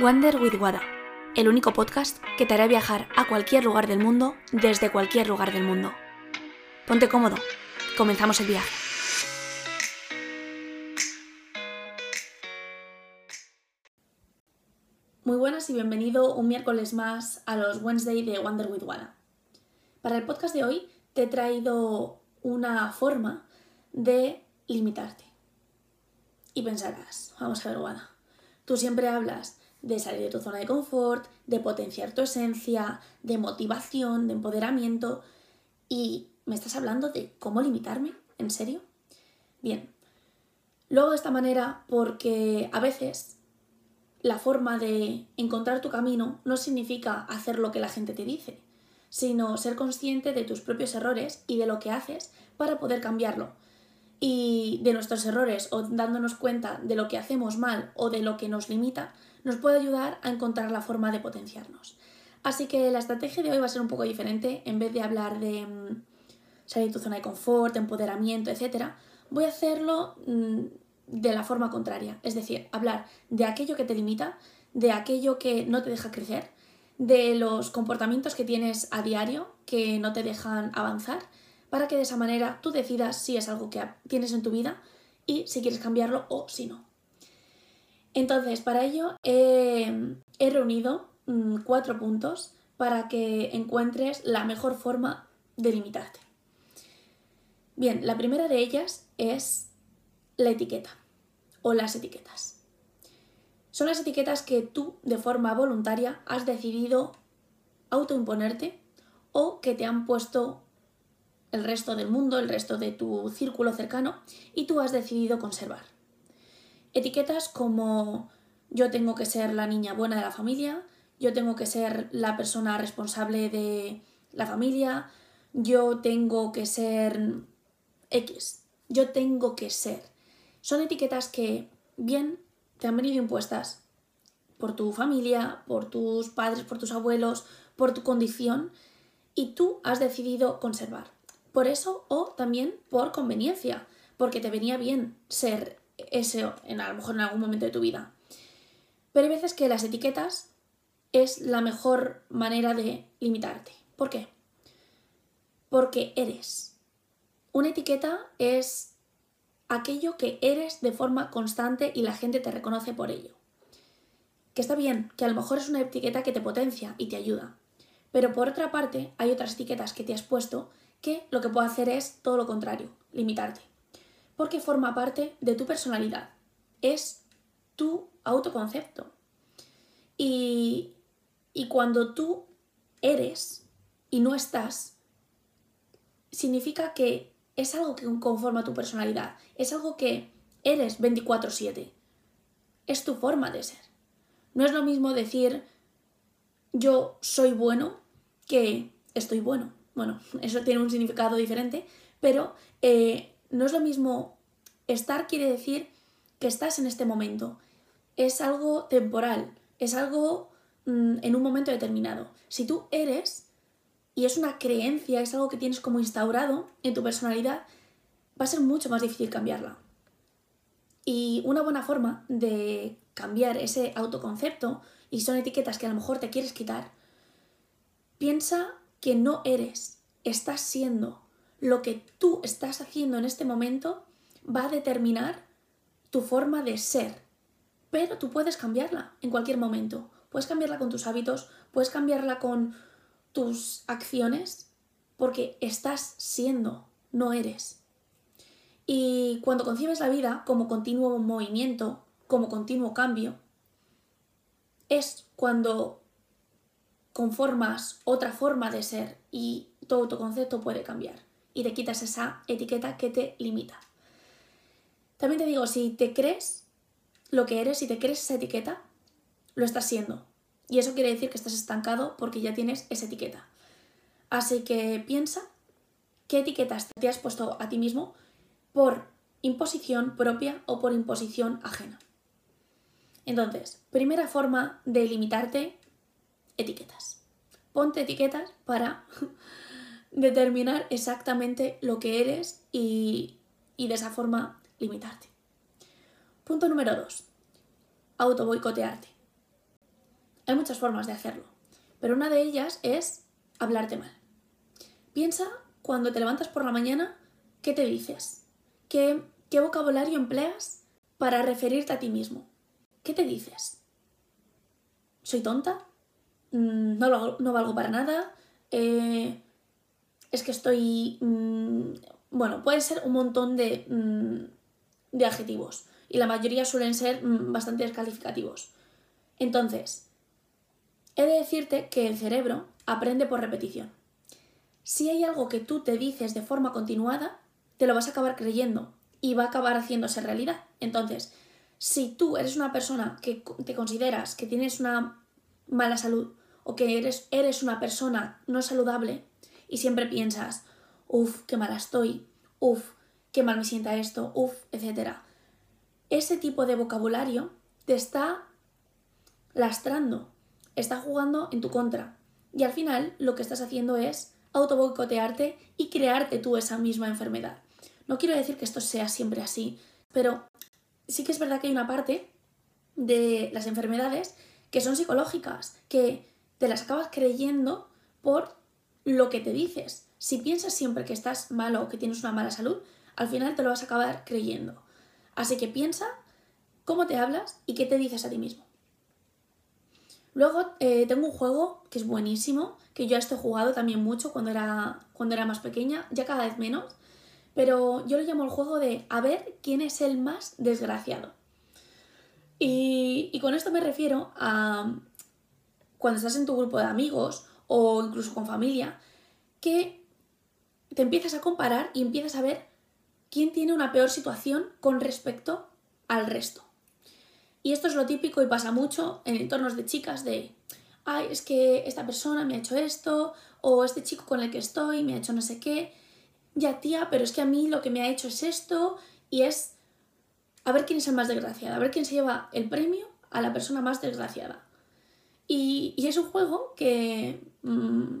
Wander with Wada, el único podcast que te hará viajar a cualquier lugar del mundo desde cualquier lugar del mundo. Ponte cómodo, comenzamos el viaje. Muy buenas y bienvenido un miércoles más a los Wednesday de Wander with Wada. Para el podcast de hoy te he traído una forma de limitarte. Y pensarás, vamos a ver, Wada, tú siempre hablas de salir de tu zona de confort, de potenciar tu esencia, de motivación, de empoderamiento. Y me estás hablando de cómo limitarme, ¿en serio? Bien, luego de esta manera porque a veces la forma de encontrar tu camino no significa hacer lo que la gente te dice, sino ser consciente de tus propios errores y de lo que haces para poder cambiarlo. Y de nuestros errores o dándonos cuenta de lo que hacemos mal o de lo que nos limita, nos puede ayudar a encontrar la forma de potenciarnos. Así que la estrategia de hoy va a ser un poco diferente. En vez de hablar de mm, salir de tu zona de confort, empoderamiento, etc., voy a hacerlo mm, de la forma contraria. Es decir, hablar de aquello que te limita, de aquello que no te deja crecer, de los comportamientos que tienes a diario que no te dejan avanzar, para que de esa manera tú decidas si es algo que tienes en tu vida y si quieres cambiarlo o si no. Entonces, para ello he, reunido mm, cuatro puntos para que encuentres la mejor forma de limitarte. Bien, la primera de ellas es la etiqueta o las etiquetas. Son las etiquetas que tú de forma voluntaria has decidido autoimponerte o que te han puesto el resto del mundo, el resto de tu círculo cercano y tú has decidido conservar. Etiquetas como yo tengo que ser la niña buena de la familia, yo tengo que ser la persona responsable de la familia, yo tengo que ser X, yo tengo que ser. Son etiquetas que bien te han venido impuestas por tu familia, por tus padres, por tus abuelos, por tu condición y tú has decidido conservar. Por eso o también por conveniencia, porque te venía bien ser ese en, a lo mejor en algún momento de tu vida. Pero hay veces que las etiquetas es la mejor manera de limitarte. ¿Por qué? Porque eres. Una etiqueta es aquello que eres de forma constante y la gente te reconoce por ello. Que está bien, que a lo mejor es una etiqueta que te potencia y te ayuda. Pero por otra parte, hay otras etiquetas que te has puesto que lo que puede hacer es todo lo contrario, limitarte porque forma parte de tu personalidad, es tu autoconcepto. Y, y cuando tú eres y no estás, significa que es algo que conforma tu personalidad, es algo que eres 24/7, es tu forma de ser. No es lo mismo decir yo soy bueno que estoy bueno. Bueno, eso tiene un significado diferente, pero eh, no es lo mismo estar quiere decir que estás en este momento. Es algo temporal, es algo mm, en un momento determinado. Si tú eres, y es una creencia, es algo que tienes como instaurado en tu personalidad, va a ser mucho más difícil cambiarla. Y una buena forma de cambiar ese autoconcepto, y son etiquetas que a lo mejor te quieres quitar, piensa que no eres, estás siendo lo que tú estás haciendo en este momento va a determinar tu forma de ser. Pero tú puedes cambiarla en cualquier momento. Puedes cambiarla con tus hábitos, puedes cambiarla con tus acciones, porque estás siendo, no eres. Y cuando concibes la vida como continuo movimiento, como continuo cambio, es cuando conformas otra forma de ser y todo tu concepto puede cambiar y te quitas esa etiqueta que te limita. También te digo, si te crees lo que eres, si te crees esa etiqueta, lo estás siendo. Y eso quiere decir que estás estancado porque ya tienes esa etiqueta. Así que piensa qué etiquetas te has puesto a ti mismo por imposición propia o por imposición ajena. Entonces, primera forma de limitarte, etiquetas. Ponte etiquetas para determinar exactamente lo que eres y, y de esa forma limitarte. Punto número 2. Auto boicotearte. Hay muchas formas de hacerlo, pero una de ellas es hablarte mal. Piensa cuando te levantas por la mañana, ¿qué te dices? ¿Qué, qué vocabulario empleas para referirte a ti mismo? ¿Qué te dices? ¿Soy tonta? Mm, ¿No, no valgo para nada? Eh, es que estoy... Mm, bueno, puede ser un montón de, mm, de adjetivos y la mayoría suelen ser bastante descalificativos. Entonces, he de decirte que el cerebro aprende por repetición. Si hay algo que tú te dices de forma continuada, te lo vas a acabar creyendo y va a acabar haciéndose realidad. Entonces, si tú eres una persona que te consideras que tienes una mala salud o que eres, eres una persona no saludable y siempre piensas, uff, qué mala estoy, uff, qué mal me sienta esto, uff, etc. Ese tipo de vocabulario te está lastrando, está jugando en tu contra. Y al final lo que estás haciendo es autoboicotearte y crearte tú esa misma enfermedad. No quiero decir que esto sea siempre así, pero sí que es verdad que hay una parte de las enfermedades que son psicológicas, que te las acabas creyendo por lo que te dices. Si piensas siempre que estás malo o que tienes una mala salud, al final te lo vas a acabar creyendo. Así que piensa cómo te hablas y qué te dices a ti mismo. Luego eh, tengo un juego que es buenísimo, que yo esto he jugado también mucho cuando era, cuando era más pequeña, ya cada vez menos, pero yo lo llamo el juego de a ver quién es el más desgraciado. Y con esto me refiero a cuando estás en tu grupo de amigos o incluso con familia, que te empiezas a comparar y empiezas a ver quién tiene una peor situación con respecto al resto. Y esto es lo típico y pasa mucho en entornos de chicas de, ay, es que esta persona me ha hecho esto, o este chico con el que estoy me ha hecho no sé qué, ya tía, pero es que a mí lo que me ha hecho es esto, y es a ver quién es el más desgraciado, a ver quién se lleva el premio a la persona más desgraciada. Y, es un juego que mm,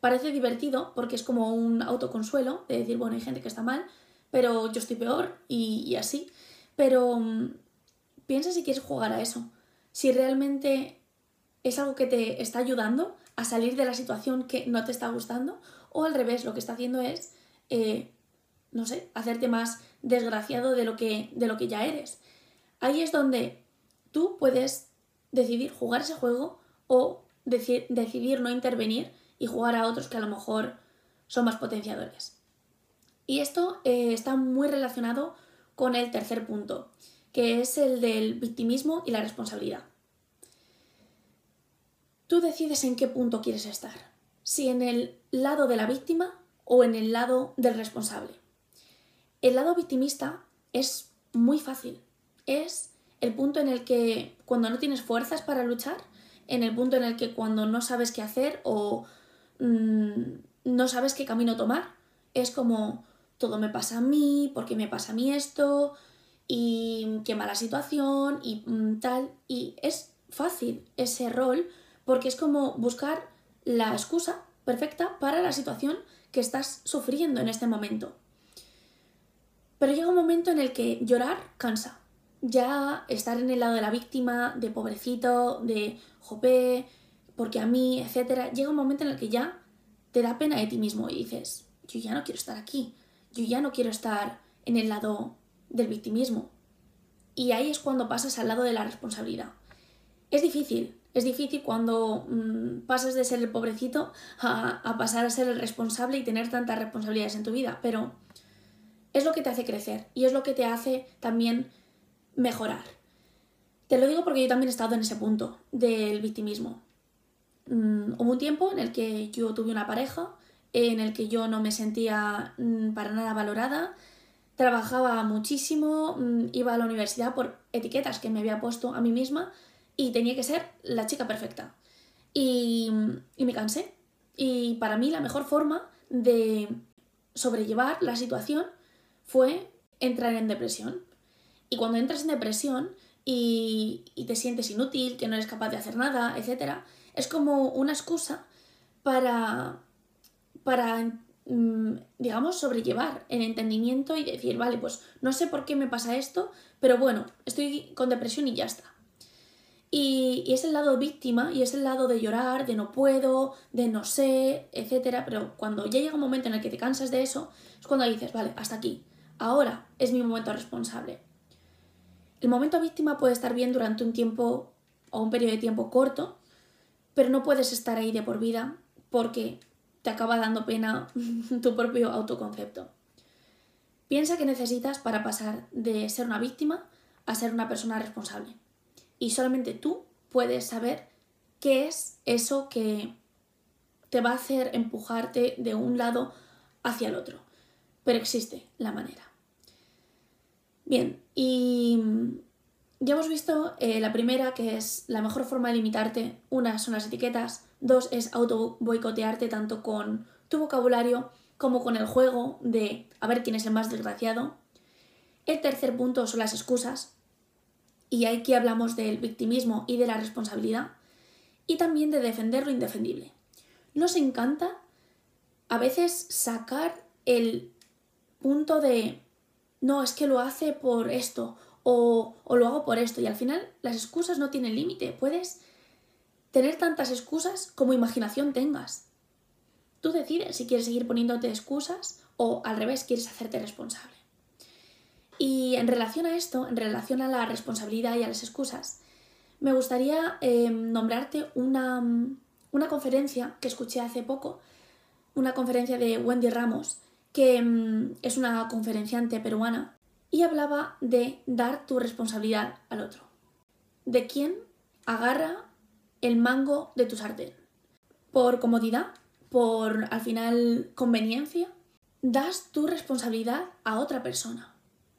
parece divertido porque es como un autoconsuelo de decir, bueno, hay gente que está mal, pero yo estoy peor y, así. Pero mm, piensa si quieres jugar a eso. Si realmente es algo que te está ayudando a salir de la situación que no te está gustando, o al revés, lo que está haciendo es, eh, no sé, hacerte más desgraciado de lo, que, de lo que ya eres. Ahí es donde tú puedes decidir jugar ese juego o decidir no intervenir y jugar a otros que a lo mejor son más potenciadores. Y esto eh, está muy relacionado con el tercer punto, que es el del victimismo y la responsabilidad. Tú decides en qué punto quieres estar, si en el lado de la víctima o en el lado del responsable. El lado victimista es muy fácil, es el punto en el que cuando no tienes fuerzas para luchar, en el punto en el que cuando no sabes qué hacer o mm, no sabes qué camino tomar, es como todo me pasa a mí, porque me pasa a mí esto, y qué mala situación y mm, tal. Y es fácil ese rol porque es como buscar la excusa perfecta para la situación que estás sufriendo en este momento. Pero llega un momento en el que llorar cansa. Ya estar en el lado de la víctima, de pobrecito, de jope, porque a mí, etcétera, llega un momento en el que ya te da pena de ti mismo y dices, yo ya no quiero estar aquí, yo ya no quiero estar en el lado del victimismo. Y ahí es cuando pasas al lado de la responsabilidad. Es difícil, es difícil cuando mm, pasas de ser el pobrecito a, pasar a ser el responsable y tener tantas responsabilidades en tu vida, pero es lo que te hace crecer y es lo que te hace también mejorar. Te lo digo porque yo también he estado en ese punto del victimismo. Mm, hubo un tiempo en el que yo tuve una pareja, en el que yo no me sentía mm, para nada valorada, trabajaba muchísimo, mm, iba a la universidad por etiquetas que me había puesto a mí misma y tenía que ser la chica perfecta. Y, me cansé. Y para mí la mejor forma de sobrellevar la situación fue entrar en depresión. Y cuando entras en depresión y, te sientes inútil, que no eres capaz de hacer nada, etc., es como una excusa para, para Mm, digamos, sobrellevar el entendimiento y decir, vale, pues no sé por qué me pasa esto, pero bueno, estoy con depresión y ya está. Y, y, es el lado víctima y es el lado de llorar, de no puedo, de no sé, etc. Pero cuando ya llega un momento en el que te cansas de eso, es cuando dices, vale, hasta aquí. Ahora es mi momento responsable. El momento víctima puede estar bien durante un tiempo o un periodo de tiempo corto, pero no puedes estar ahí de por vida porque te acaba dando pena tu propio autoconcepto. Piensa que necesitas para pasar de ser una víctima a ser una persona responsable. Y solamente tú puedes saber qué es eso que te va a hacer empujarte de un lado hacia el otro. Pero existe la manera. Bien, y ya hemos visto eh, la primera, que es la mejor forma de limitarte. Una son las etiquetas, dos es auto boicotearte tanto con tu vocabulario como con el juego de a ver quién es el más desgraciado. El tercer punto son las excusas, y aquí hablamos del victimismo y de la responsabilidad, y también de defender lo indefendible. Nos encanta a veces sacar el punto de no, es que lo hace por esto, o, lo hago por esto. Y al final las excusas no tienen límite. Puedes tener tantas excusas como imaginación tengas. Tú decides si quieres seguir poniéndote excusas o al revés quieres hacerte responsable. Y en relación a esto, en relación a la responsabilidad y a las excusas, me gustaría eh, nombrarte una, una, conferencia que escuché hace poco, una conferencia de Wendy Ramos, que mm, es una conferenciante peruana y hablaba de dar tu responsabilidad al otro. De quién agarra el mango de tu sartén. Por comodidad, por al final conveniencia, das tu responsabilidad a otra persona.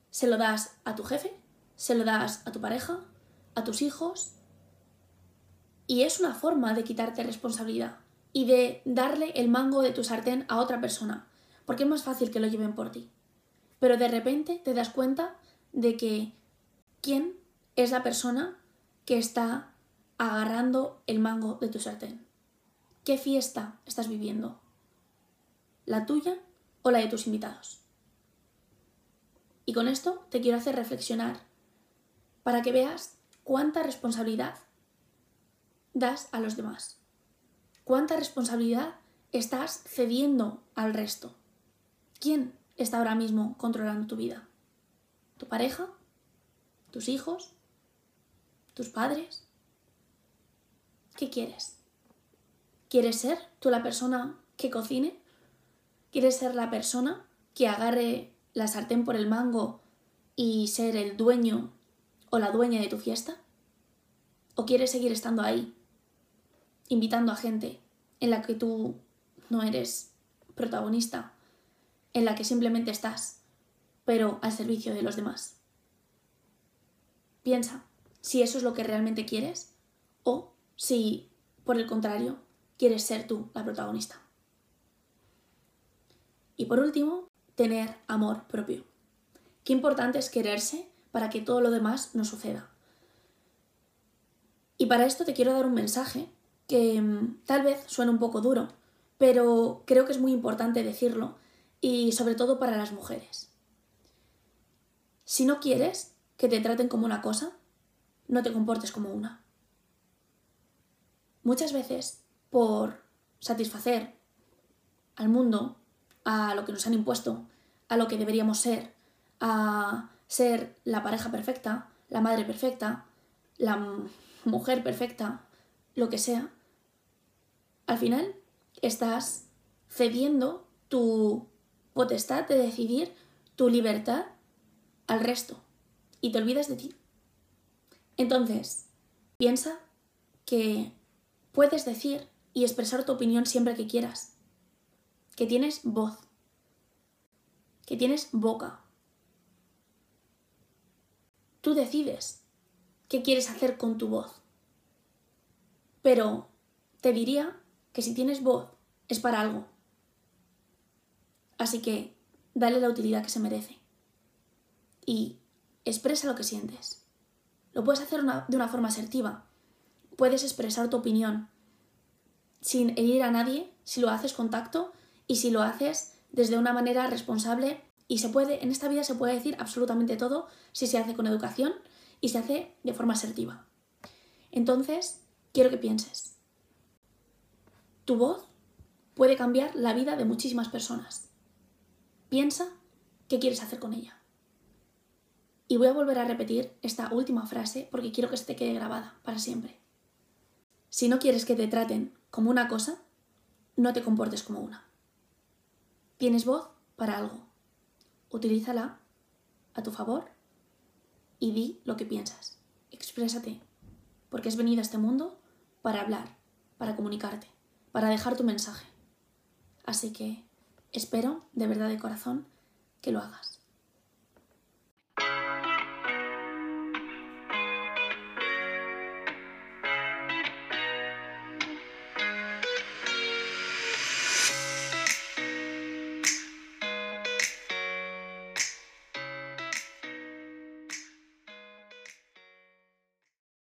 Se lo das a tu jefe, se lo das a tu pareja, a tus hijos. Y es una forma de quitarte responsabilidad y de darle el mango de tu sartén a otra persona, porque es más fácil que lo lleven por ti pero de repente te das cuenta de que quién es la persona que está agarrando el mango de tu sartén. ¿Qué fiesta estás viviendo? ¿La tuya o la de tus invitados? Y con esto te quiero hacer reflexionar para que veas cuánta responsabilidad das a los demás. Cuánta responsabilidad estás cediendo al resto. ¿Quién está ahora mismo controlando tu vida? ¿Tu pareja? ¿Tus hijos? ¿Tus padres? ¿Qué quieres? ¿Quieres ser tú la persona que cocine? ¿Quieres ser la persona que agarre la sartén por el mango y ser el dueño o la dueña de tu fiesta? ¿O quieres seguir estando ahí, invitando a gente en la que tú no eres protagonista en la que simplemente estás, pero al servicio de los demás. Piensa si eso es lo que realmente quieres o si, por el contrario, quieres ser tú la protagonista. Y por último, tener amor propio. Qué importante es quererse para que todo lo demás no suceda. Y para esto te quiero dar un mensaje que mm, tal vez suene un poco duro, pero creo que es muy importante decirlo y sobre todo para las mujeres. Si no quieres que te traten como una cosa, no te comportes como una. Muchas veces, por satisfacer al mundo, a lo que nos han impuesto, a lo que deberíamos ser, a ser la pareja perfecta, la madre perfecta, la mujer perfecta, lo que sea, al final estás cediendo tu potestad de decidir tu libertad al resto y te olvidas de ti. Entonces, piensa que puedes decir y expresar tu opinión siempre que quieras, que tienes voz, que tienes boca. Tú decides qué quieres hacer con tu voz. Pero te diría que si tienes voz es para algo. Así que dale la utilidad que se merece. Y expresa lo que sientes. Lo puedes hacer de una forma asertiva. Puedes expresar tu opinión sin herir a nadie si lo haces con tacto y si lo haces desde una manera responsable y se puede, en esta vida se puede decir absolutamente todo si se hace con educación y se hace de forma asertiva. Entonces, quiero que pienses. Tu voz puede cambiar la vida de muchísimas personas. Piensa qué quieres hacer con ella. Y voy a volver a repetir esta última frase porque quiero que se te quede grabada para siempre. Si no quieres que te traten como una cosa, no te comportes como una. Tienes voz para algo. Utilízala a tu favor y di lo que piensas. Exprésate, porque has venido a este mundo para hablar, para comunicarte, para dejar tu mensaje. Así que espero, de verdad de corazón, que lo hagas.